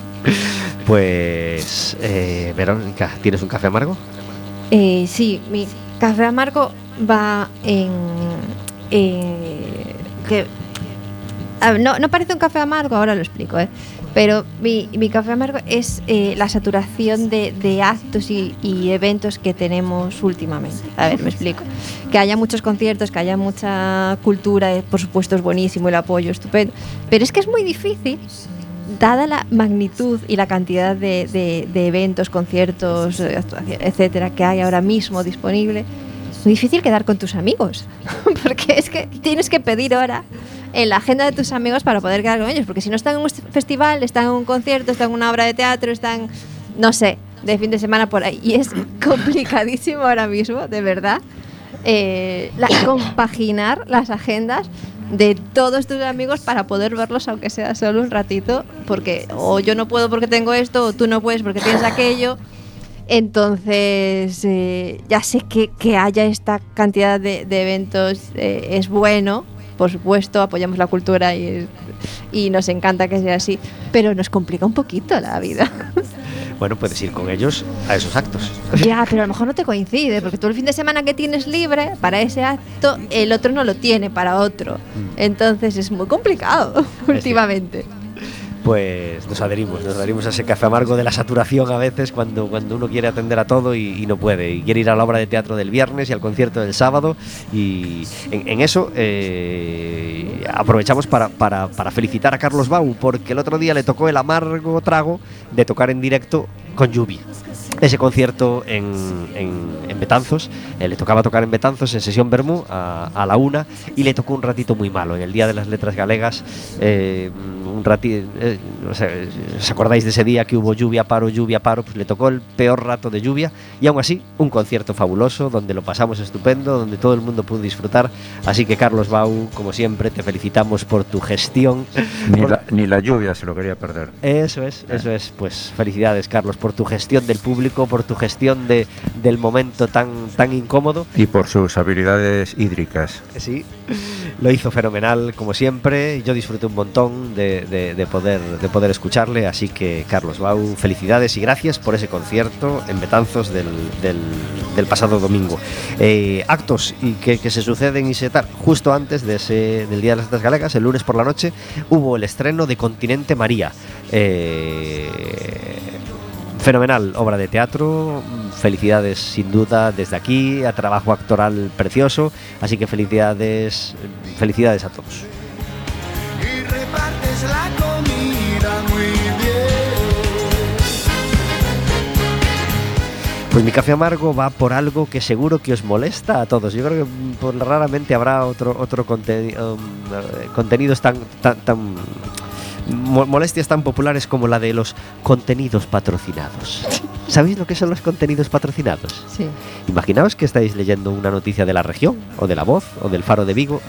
*laughs* pues. Eh, Verónica, ¿tienes un café amargo? Eh, sí, mi café amargo va en. Eh, que, ver, no, no parece un café amargo, ahora lo explico, ¿eh? Pero mi, mi café amargo es eh, la saturación de, de actos y, y, eventos que tenemos últimamente. A ver, me explico. Que haya muchos conciertos, que haya mucha cultura, eh, por supuesto es buenísimo el apoyo, estupendo. Pero es que es muy difícil, dada la magnitud y la cantidad de, de, de eventos, conciertos, etcétera, que hay ahora mismo disponible, es muy difícil quedar con tus amigos. *laughs* Porque es que tienes que pedir hora en la agenda de tus amigos para poder quedar con ellos. Porque si no están en un festival, están en un concierto, están en una obra de teatro, están, no sé, de fin de semana por ahí. Y es *coughs* complicadísimo ahora mismo, de verdad, eh, la, *coughs* compaginar las agendas de todos tus amigos para poder verlos, aunque sea solo un ratito. Porque o yo no puedo porque tengo esto, o tú no puedes porque tienes aquello. Entonces, eh, ya sé que, que, haya esta cantidad de, de eventos eh, es bueno, por supuesto, apoyamos la cultura y, y, nos encanta que sea así, pero nos complica un poquito la vida. *laughs* Bueno, puedes ir con ellos a esos actos. Ya, pero a lo mejor no te coincide, porque tú el fin de semana que tienes libre para ese acto, el otro no lo tiene para otro. Entonces es muy complicado *laughs* es últimamente. Pues nos adherimos, nos adherimos a ese café amargo de la saturación a veces cuando, cuando uno quiere atender a todo y, no puede. Y quiere ir a la obra de teatro del viernes y al concierto del sábado. Y en, eso eh, aprovechamos para, para, para felicitar a Carlos Bau, porque el otro día le tocó el amargo trago de tocar en directo con lluvia ese concierto en, en, Betanzos. Eh, le tocaba tocar en Betanzos en sesión Bermú a, a, la una y le tocó un ratito muy malo. En el Día de las Letras Galegas, eh, un ratito. Eh, ¿Os acordáis de ese día que hubo lluvia, paro, lluvia, paro? Pues le tocó el peor rato de lluvia y aún así un concierto fabuloso donde lo pasamos estupendo, donde todo el mundo pudo disfrutar. Así que, Carlos Bau, como siempre, te felicitamos por tu gestión. Ni, por... la, ni la lluvia se lo quería perder. Eso es, eso es. Pues felicidades, Carlos, por tu gestión del público por tu gestión de, del momento tan, tan incómodo. Y por sus habilidades hídricas. Sí, lo hizo fenomenal, como siempre. Yo disfruté un montón de, de, de, poder, de poder escucharle, así que Carlos Bau, felicidades y gracias por ese concierto en Betanzos del, del, pasado domingo. Eh, actos y que, que, se suceden y se tal. Justo antes de ese, del Día de las Letras Galegas, el lunes por la noche, hubo el estreno de Continente María. Eh, fenomenal obra de teatro, felicidades sin duda desde aquí, a trabajo actoral precioso, así que felicidades, felicidades a todos. Pues mi café amargo va por algo que seguro que os molesta a todos. Yo creo que mm, por raramente habrá otro otro conteni- um, eh, contenidos tan tan, molestias tan populares como la de los contenidos patrocinados. ¿Sabéis lo que son los contenidos patrocinados? Sí. Imaginaos que estáis leyendo una noticia de la región, o de la voz, o del faro de Vigo,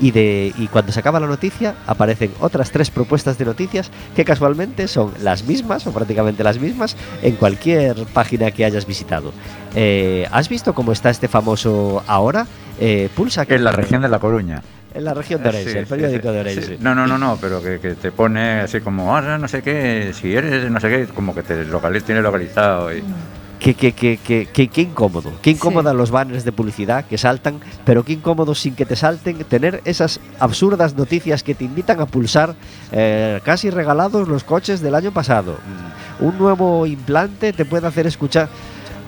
y, de, y cuando se acaba la noticia aparecen otras tres propuestas de noticias que casualmente son las mismas, o prácticamente las mismas, en cualquier página que hayas visitado. Eh, ¿Has visto cómo está este famoso ahora? Eh, pulsa En la región de La Coruña. En la región de Orense, Sí, el periódico sí. de Orense. Sí. No, no, no, no, pero que, que te pone así como, ah, no sé qué, si eres no sé qué, como que te localiza, tiene localizado. Y, Qué, qué, qué, qué, qué- qué incómodo. Qué incómoda los banners de publicidad que saltan, pero qué incómodo sin que te salten tener esas absurdas noticias que te invitan a pulsar eh, casi regalados los coches del año pasado. Mm, Un nuevo implante te puede hacer escuchar.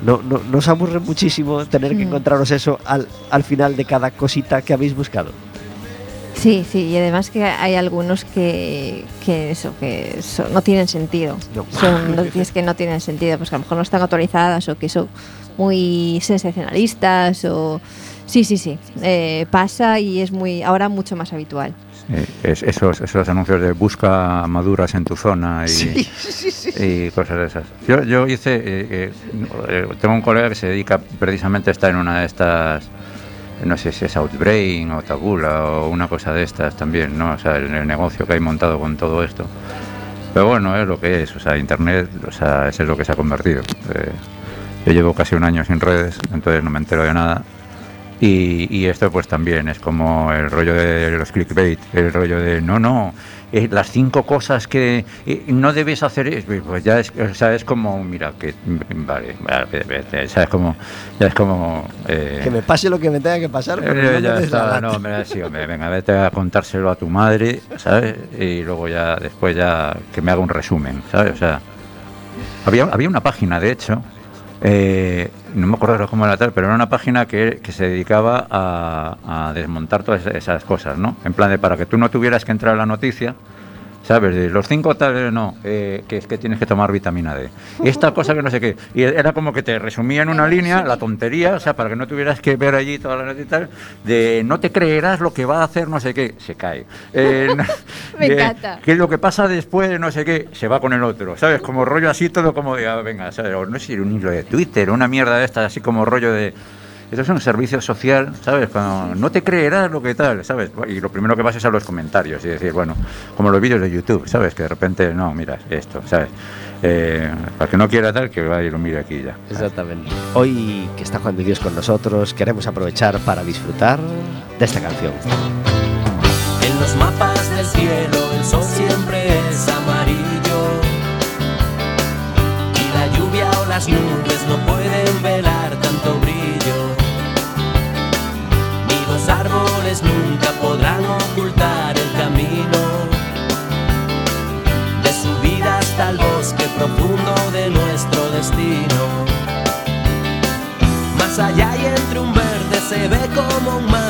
No, no, nos aburre muchísimo tener que encontraros eso al, al final de cada cosita que habéis buscado. Sí, sí, y además que hay algunos que, que eso, que son- no tienen sentido. No. Son *laughs* noticias que no tienen sentido, pues que a lo mejor no están autorizadas o que son muy sensacionalistas o... Sí, sí, sí, eh, pasa y es muy ahora mucho más habitual. eh, es- esos, esos anuncios de busca maduras en tu zona y, y cosas de esas. Yo, yo hice, eh, eh, tengo un colega que se dedica precisamente a estar en una de estas, no sé si es Outbrain o Tabula o una cosa de estas también, ¿no? O sea, el, el negocio que hay montado con todo esto. Pero bueno, es lo que es, o sea, Internet, o sea, eso es lo que se ha convertido. Eh, yo llevo casi un año sin redes, entonces no me entero de nada. Y, y esto pues también es como el rollo de los clickbait, el rollo de no, no, eh, las cinco cosas que eh, no debes hacer, es- pues ya es, o sea, es como, mira, que mm, vale, vale, vete, o sea, es como, ya es como... eh, Que me pase lo que me tenga que pasar, pero eh, no ya la está, no, mira, sí, hombre, venga, vete a contárselo a tu madre, ¿sabes? Y luego ya, después ya, que me haga un resumen, ¿sabes? O sea, había, había una página, de hecho, eh, no me acuerdo cómo era tal, pero era una página que, que se dedicaba a, a desmontar todas esas cosas, ¿no? En plan de para que tú no tuvieras que entrar a la noticia, ¿sabes? De los cinco tal, no, eh, que es que tienes que tomar vitamina D. Y esta cosa que no sé qué. Y era como que te resumía en una línea la tontería, o sea, para que no tuvieras que ver allí toda la noticia y tal, de no te creerás lo que va a hacer no sé qué, se cae. *laughs* Eh, Me de, encanta. Que lo que pasa después, no sé qué, se va con el otro, ¿sabes? Como rollo así, todo como de, ah, venga, ¿sabes? O no sé, un hilo de Twitter, una mierda de estas, así como rollo de. Esto es un servicio social, ¿sabes? Cuando no te creerás lo que tal, ¿sabes? Y lo primero que vas es a los comentarios y decir, bueno, como los vídeos de YouTube, ¿sabes? Que de repente, no, mira, esto, ¿sabes? Eh, para que no quiera tal, que vaya y lo mire aquí ya. Exactamente. Hoy que está Juan de Dios con nosotros, queremos aprovechar para disfrutar de esta canción. En los mapas del cielo el sol siempre es amarillo y la lluvia o las nubes se ve como un manto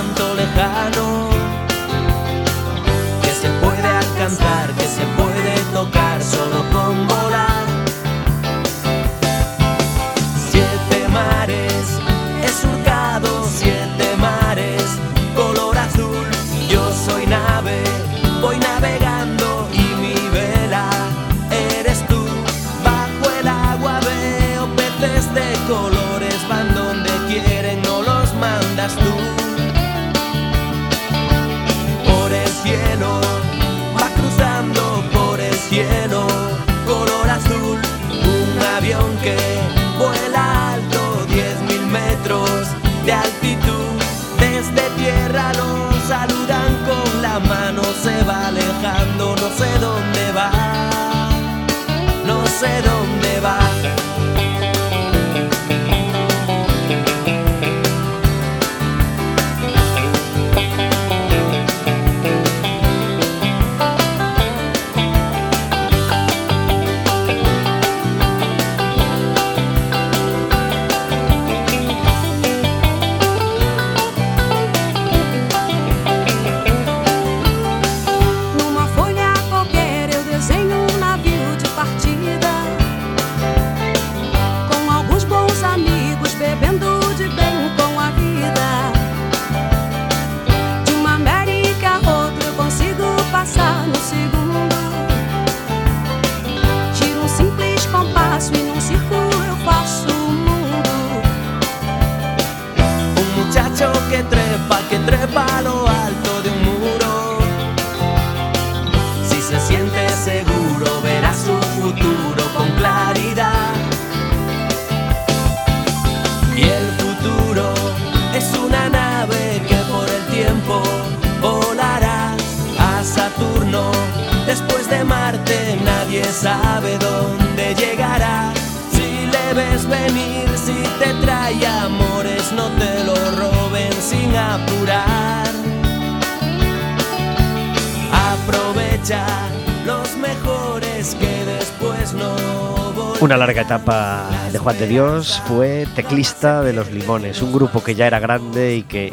Una larga etapa de Juan de Dios fue teclista de Los Limones, un grupo que ya era grande y que,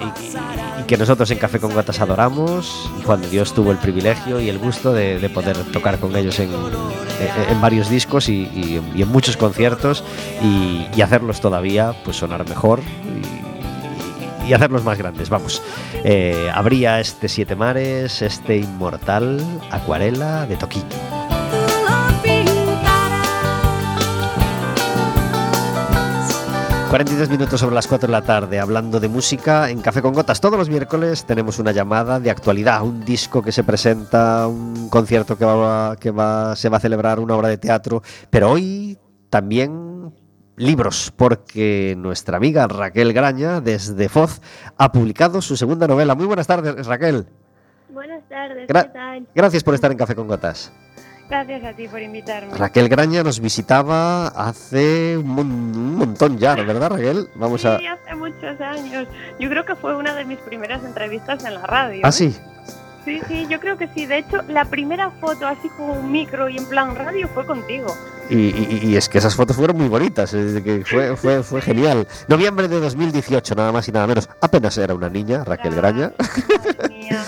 nosotros en Café con Gotas adoramos. Y Juan de Dios tuvo el privilegio y el gusto de, de poder tocar con ellos en, varios discos y, en muchos conciertos y, hacerlos todavía pues sonar mejor y, hacerlos más grandes. Vamos, Eh, habría este Siete Mares, este Inmortal, Acuarela de Toquillo. 42 minutos sobre las 4 de la tarde, hablando de música en Café con Gotas. Todos los miércoles tenemos una llamada de actualidad, un disco que se presenta, un concierto que, va, que va, se va a celebrar, una obra de teatro, pero hoy también libros, porque nuestra amiga Raquel Graña, desde Foz, ha publicado su segunda novela. Muy buenas tardes, Raquel. Buenas tardes, Gra- ¿qué tal? Gracias por estar en Café con Gotas. Gracias a ti por invitarme. Raquel Graña nos visitaba hace un, mon- un montón ya, ¿verdad, Raquel? Vamos a... Sí, hace muchos años. Yo creo que fue una de mis primeras entrevistas en la radio. Ah, sí. Sí, sí, yo creo que sí. De hecho, la primera foto así con un micro y en plan radio fue contigo. Y, y- y es que esas fotos fueron muy bonitas, que fue, fue, fue genial. Noviembre de 2018, nada más y nada menos. Apenas era una niña, Raquel Graña. *laughs*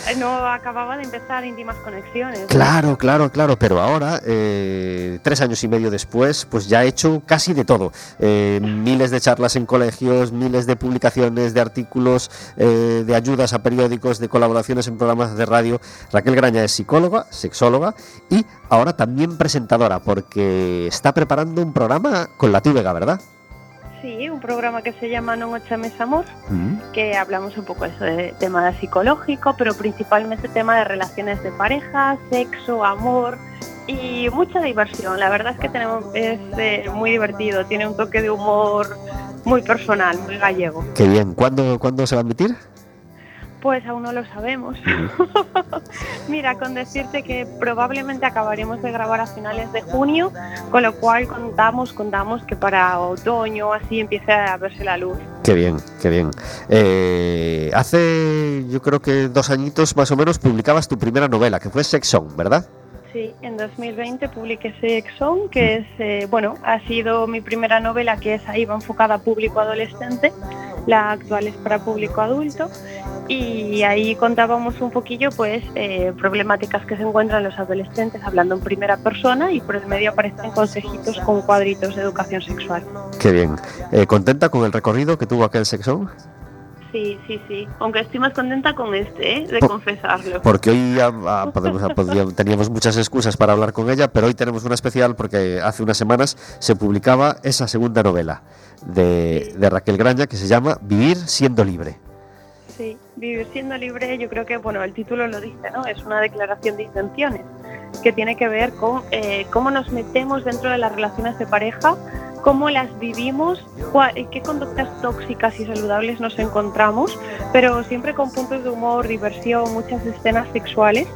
Eh, No acababa de empezar íntimas conexiones. Claro, claro, claro, pero ahora, eh, tres años y medio después, pues ya ha hecho casi de todo. Eh, miles de charlas en colegios, miles de publicaciones, de artículos, eh, de ayudas a periódicos, de colaboraciones en programas de radio. Raquel Graña es psicóloga, sexóloga y ahora también presentadora, porque está preparando un programa con la Vega, ¿verdad? Sí, un programa que se llama Non Ochames Amor, Mm. que hablamos un poco eso de tema psicológico, pero principalmente tema de relaciones de pareja, sexo, amor y mucha diversión. La verdad es que tenemos es eh, muy divertido, tiene un toque de humor muy personal, muy gallego. Qué bien. ¿Cuándo, ¿Cuándo se va a emitir? Pues aún no lo sabemos. *laughs* Mira, con decirte que probablemente acabaremos de grabar a finales de junio, con lo cual contamos, contamos que para otoño así empiece a verse la luz. Qué bien, qué bien. Eh, hace, yo creo que dos añitos más o menos, publicabas tu primera novela, que fue Sexon, ¿verdad? Sí, en 2020 publiqué Sexon, que es, eh, bueno, ha sido mi primera novela que es ahí va enfocada a público adolescente, la actual es para público adulto, y ahí contábamos un poquillo, pues, eh, problemáticas que se encuentran los adolescentes hablando en primera persona y por el medio aparecen consejitos con cuadritos de educación sexual. Qué bien. Eh, ¿Contenta con el recorrido que tuvo aquel Sexon? Sí, sí, sí, aunque estoy más contenta con este, ¿eh? de Por- confesarlo. Porque hoy ah, ah, podemos- teníamos muchas excusas para hablar con ella, pero hoy tenemos una especial porque hace unas semanas se publicaba esa segunda novela de, de Raquel Graña que se llama Vivir siendo libre. Sí, vivir siendo libre, yo creo que, bueno, el título lo dice, ¿no? Es una declaración de intenciones que tiene que ver con eh, cómo nos metemos dentro de las relaciones de pareja, cómo las vivimos, eh, qué conductas tóxicas y saludables nos encontramos, pero siempre con puntos de humor, diversión, muchas escenas sexuales.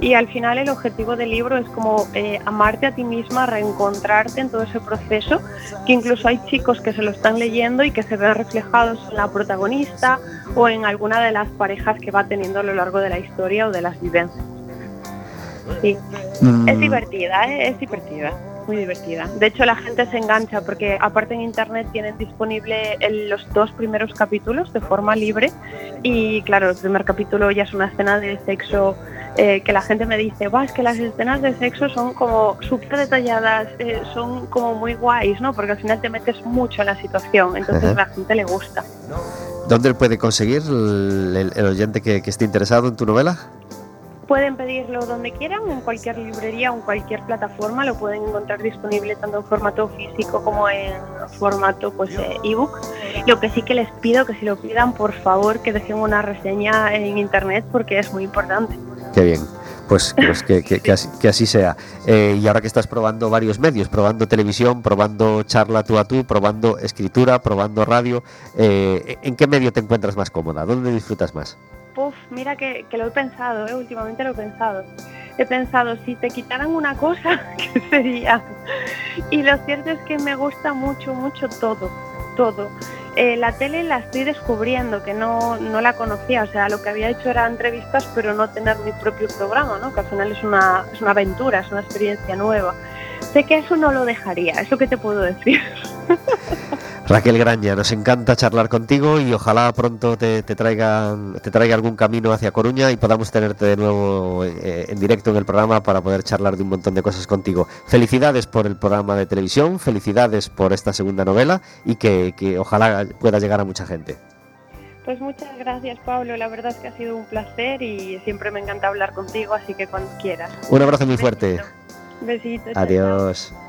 Y al final el objetivo del libro es como eh, amarte a ti misma, reencontrarte en todo ese proceso, que incluso hay chicos que se lo están leyendo y que se ven reflejados en la protagonista o en alguna de las parejas que va teniendo a lo largo de la historia o de las vivencias. Sí, Mm, es divertida, ¿eh? es divertida, muy divertida. De hecho, la gente se engancha porque aparte en internet tienen disponible el- los dos primeros capítulos de forma libre y claro, el primer capítulo ya es una escena de sexo eh, que la gente me dice, va, es que las escenas de sexo son como súper detalladas, eh, son como muy guays, ¿no? Porque al final te metes mucho en la situación, entonces Ajá. a la gente le gusta. ¿Dónde puede conseguir el, el- el oyente que, que esté interesado en tu novela? Pueden pedirlo donde quieran, en cualquier librería o en cualquier plataforma, lo pueden encontrar disponible tanto en formato físico como en formato pues eh, ebook. Lo que sí que les pido que si lo pidan, por favor, que dejen una reseña en internet porque es muy importante. Qué bien. Pues, pues que, que- que así, que así sea. Eh, y ahora que estás probando varios medios, probando televisión, probando charla tú a tú, probando escritura, probando radio, eh, ¿en qué medio te encuentras más cómoda? ¿Dónde disfrutas más? Puf, mira que, que lo he pensado, ¿eh? últimamente lo he pensado. He pensado, si te quitaran una cosa, *laughs* ¿qué sería? Y lo cierto es que me gusta mucho, mucho todo, todo. Eh, la tele la estoy descubriendo, que no, no la conocía, o sea, lo que había hecho era entrevistas, pero no tener mi propio programa, ¿no? que al final es una, es una aventura, es una experiencia nueva. Sé que eso no lo dejaría, es lo que te puedo decir. *laughs* Raquel Graña, nos encanta charlar contigo y ojalá pronto te, te traigan, te traiga algún camino hacia Coruña y podamos tenerte de nuevo eh, en directo en el programa para poder charlar de un montón de cosas contigo. Felicidades por el programa de televisión, felicidades por esta segunda novela y que, que ojalá pueda llegar a mucha gente. Pues muchas gracias Pablo, la verdad es que ha sido un placer y siempre me encanta hablar contigo, así que cuando quieras. Un abrazo muy fuerte. Besito. chao, chao.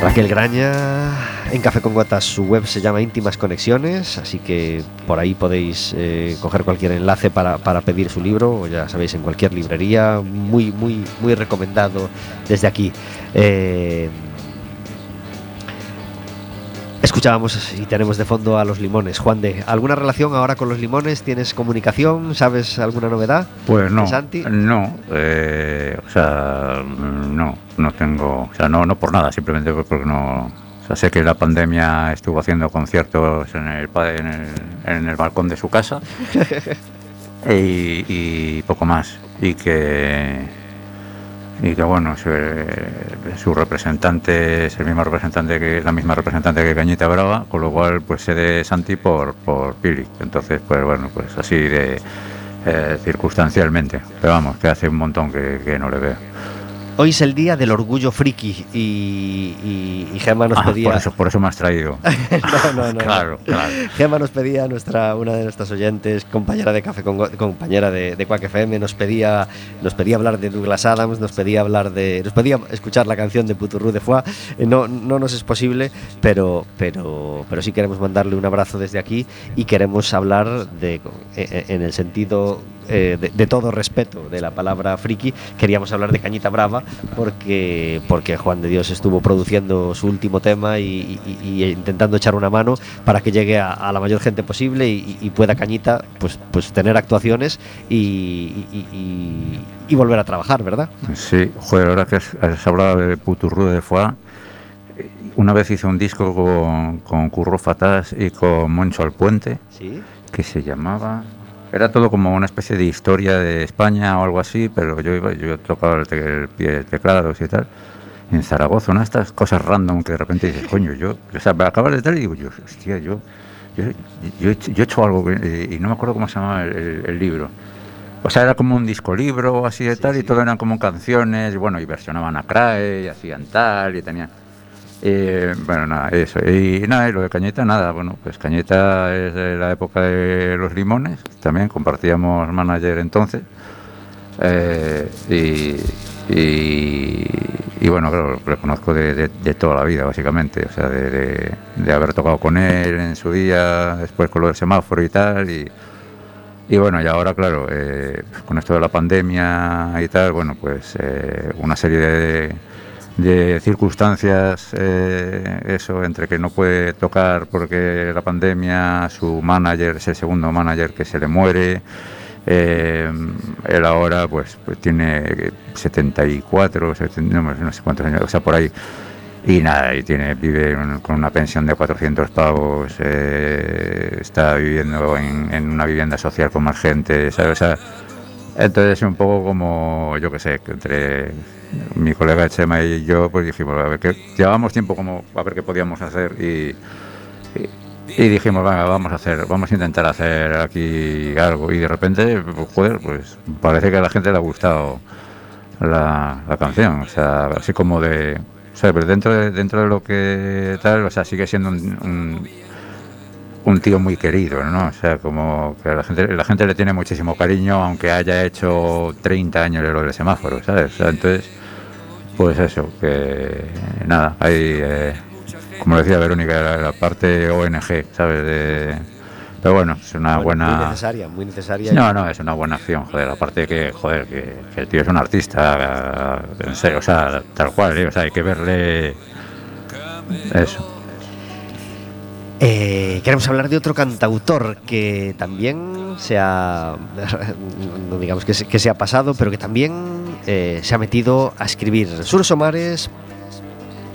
Raquel Graña en Café con Gotas, su web se llama Íntimas Conexiones, así que por ahí podéis eh, coger cualquier enlace para, para pedir su libro, o ya sabéis, en cualquier librería, muy, muy, muy recomendado desde aquí. Eh, Escuchábamos y tenemos de fondo a los limones. Juan de, ¿alguna relación ahora con los limones? ¿Tienes comunicación? ¿Sabes alguna novedad? Pues no, ¿De Santi? no, eh, o sea, no, no tengo, o sea, no, no por nada, simplemente porque no, o sea, sé que la pandemia estuvo haciendo conciertos en el, en el, en el balcón de su casa *laughs* y, y poco más, y que y que bueno, su, su representante es el mismo representante que la misma representante que Cañita Brava, con lo cual pues sé de Santi por por Pili, entonces pues bueno, pues así de eh, circunstancialmente, pero vamos, que hace un montón que, que no le veo. Hoy es el día del orgullo friki y, y, y Gemma nos Ah, pedía. por eso, por eso me has traído. *laughs* no, no, no. claro, claro. Gemma nos pedía, nuestra, una de nuestras oyentes, compañera de Café con compañera de, de Quack FM, nos pedía, nos pedía hablar de Douglas Adams, nos pedía hablar de. nos pedía escuchar la canción de Puturru de Foix. Eh, No, no nos es posible, pero, pero, pero sí queremos mandarle un abrazo desde aquí y queremos hablar de, eh, eh, en el sentido eh, de, de todo respeto de la palabra friki, queríamos hablar de Cañita Brava porque, porque Juan de Dios estuvo produciendo su último tema y, y- y intentando echar una mano para que llegue a, a la mayor gente posible y, y pueda Cañita pues, pues tener actuaciones y, volver a trabajar, ¿verdad? Sí, joder, ahora que has, has hablado de Puturru de Foix, una vez hice un disco con, con Curro Fatás y con Moncho Alpuente, Sí. que se llamaba... Era todo como una especie de historia de España o algo así, pero yo iba, yo tocaba el, el pie de teclados y tal. En Zaragoza, una de estas cosas random que de repente dices, *laughs* coño, yo, o sea, me acabas de tal y digo, yo, hostia, yo, yo, yo, he hecho- yo he hecho algo que- y no me acuerdo cómo se llamaba el- el- el libro. O sea, era como un disco libro así de tal, y todo eran como canciones, y bueno, y versionaban a Crae, y hacían tal, y tenían. Eh, bueno, nada, eso. Y nada, y lo de Cañeta, nada, bueno, pues Cañeta es de la época de los limones, también compartíamos manager entonces. eh, y, y, y bueno, claro, lo conozco de, de- toda la vida, básicamente, o sea, de haber tocado con él en su día, después con lo del semáforo y tal, y, y bueno, y ahora, claro, eh, con esto de la pandemia y tal, bueno, pues eh, una serie de, de circunstancias, eh, eso, entre que no puede tocar porque la pandemia, su manager es el segundo manager que se le muere, eh, él ahora pues, pues tiene 74, 70, no, sé cuántos años, o sea, por ahí. Y nada, y tiene, vive con una pensión de 400 pavos, eh, está viviendo en, en una vivienda social con más gente, ¿sabes? O sea, entonces un poco como, yo qué sé, entre mi colega Chema y yo, pues dijimos, a ver, que llevábamos tiempo como a ver qué podíamos hacer y, y, dijimos, venga, vamos a hacer, vamos a intentar hacer aquí algo. Y de repente, pues, joder, pues parece que a la gente le ha gustado la, la canción, o sea, así como de, pero dentro de, dentro de lo que tal, o sea, sigue siendo un, un, tío muy querido, ¿no? O sea, como que la gente, la gente le tiene muchísimo cariño, aunque haya hecho 30 años de lo del semáforo, ¿sabes? Entonces, pues eso, que nada, hay, eh, como decía Verónica, la, la parte ONG, ¿sabes? De, pero bueno, es una Bueno, Muy buena. necesaria, muy necesaria. No, no, es una buena acción, joder. Aparte que, joder, que, que el tío es un artista, en serio, o sea, tal cual, eh, o sea, hay que verle. Eso. Eh, queremos hablar de otro cantautor que también se ha, *laughs* digamos que se, que se ha pasado, pero que también eh, se ha metido a escribir. Surso Mares,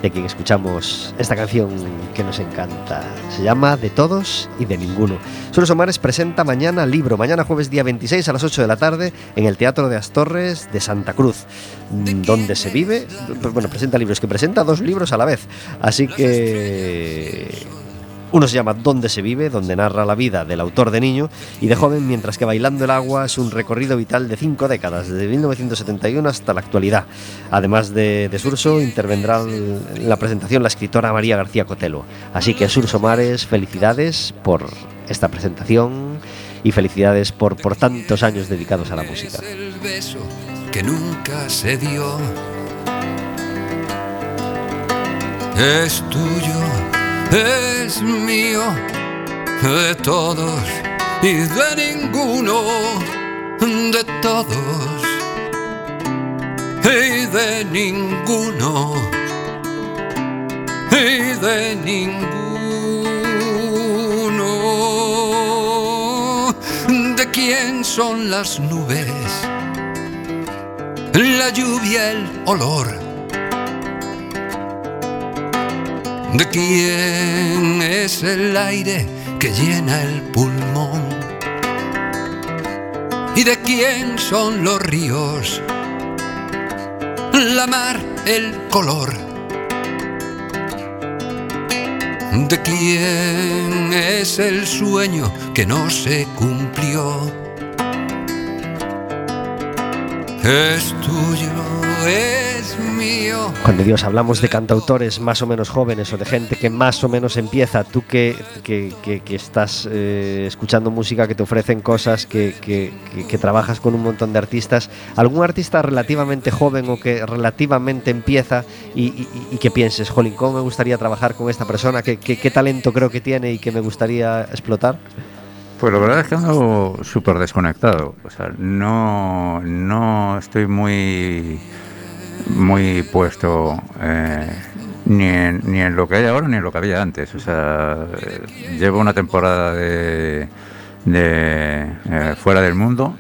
de quien escuchamos esta canción que nos encanta. Se llama De Todos y de Ninguno. Surso Mares presenta mañana libro, mañana jueves día 26 a las 8 de la tarde en el Teatro de Astorres de Santa Cruz, mm, donde se vive, bueno, presenta libros, que presenta dos libros a la vez. Así que uno se llama Dónde se vive, donde narra la vida del autor de niño y de joven, mientras que Bailando el agua es un recorrido vital de cinco décadas, desde 1971 hasta la actualidad. Además de, de Surso, intervendrá en la presentación la escritora María García Cotelo. Así que Surso Mares, felicidades por esta presentación y felicidades por, por tantos años dedicados a la música. El beso que nunca se dio. Es tuyo, es mío, de todos y de ninguno, de todos y de ninguno, y de ninguno. ¿De quién son las nubes? la lluvia, el olor. ¿De quién es el aire que llena el pulmón? ¿Y de quién son los ríos? La mar, el color. ¿De quién es el sueño que no se cumplió? Es tuyo, es mío. Cuando Dios hablamos de cantautores más o menos jóvenes o de gente que más o menos empieza, tú que, que, que- estás eh, escuchando música, que te ofrecen cosas, que, trabajas con un montón de artistas, ¿algún artista relativamente joven o que relativamente empieza y, y- y que pienses, jolín, ¿cómo me gustaría trabajar con esta persona? ¿Qué, qué, qué talento creo que tiene y que me gustaría explotar? Pues la verdad es que ando súper desconectado. O sea, no, no estoy muy, muy puesto eh, ni, en, ni en lo que hay ahora ni en lo que había antes. O sea, eh, llevo una temporada de, de, eh, fuera del mundo.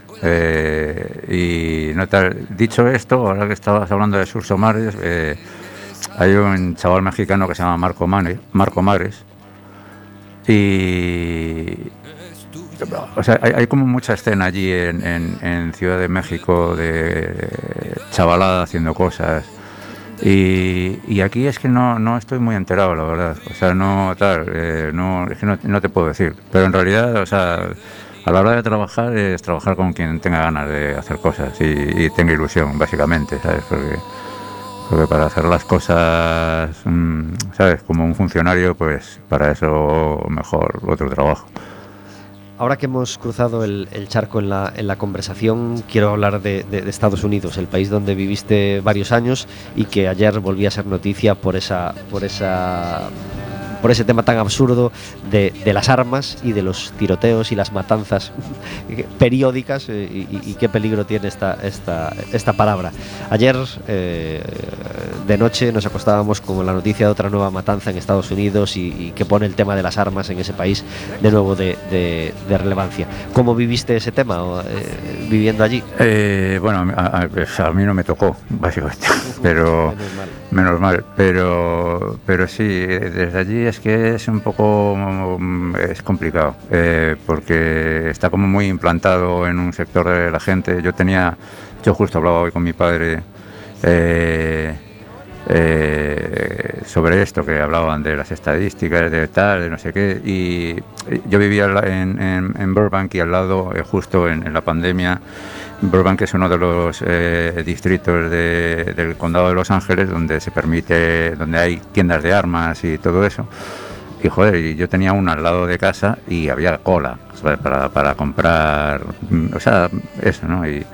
y no tal, dicho esto, ahora que estabas hablando de Sursomares, eh, hay un chaval mexicano que se llama Marco, Mane- Marco Mares. Y, o sea, hay, hay como mucha escena allí en, en- Ciudad de México de chavalada haciendo cosas. Y, y aquí es que no, no estoy muy enterado, la verdad. O sea, no tal, eh, no, es que no, te puedo decir. Pero en realidad, o sea, a la hora de trabajar es trabajar con quien tenga ganas de hacer cosas y, y tenga ilusión, básicamente, ¿sabes? Porque, porque para hacer las cosas, mm, ¿sabes? Como un funcionario, pues para eso mejor otro trabajo. Ahora que hemos cruzado el, charco en la, conversación, quiero hablar de, de- Estados Unidos, el país donde viviste varios años y que ayer volví a ser noticia por esa, por esa, por ese tema tan absurdo de, de las armas y de los tiroteos y las matanzas *laughs* periódicas eh, y, y- y qué peligro tiene esta, esta, esta palabra. Ayer eh, de noche nos acostábamos con la noticia de otra nueva matanza en Estados Unidos y, y que pone el tema de las armas en ese país de nuevo de, de- de relevancia. ¿Cómo viviste ese tema o, eh, viviendo allí? Eh, bueno, a, a- pues a mí no me tocó, *laughs* básicamente, pero Menos mal. menos mal. Pero, pero sí, desde allí es que es un poco mm, es complicado, eh, porque está como muy implantado en un sector de la gente. Yo tenía, yo justo hablaba hoy con mi padre. eh, eh, sobre esto que hablaban de las estadísticas de tal de no sé qué y yo vivía en, Burbank y al lado justo en la pandemia Burbank es uno de los eh, distritos de- del condado de Los Ángeles donde se permite donde hay tiendas de armas y todo eso y joder, yo tenía una al lado de casa y había cola para, para comprar, mm, o sea, eso, ¿no? Y,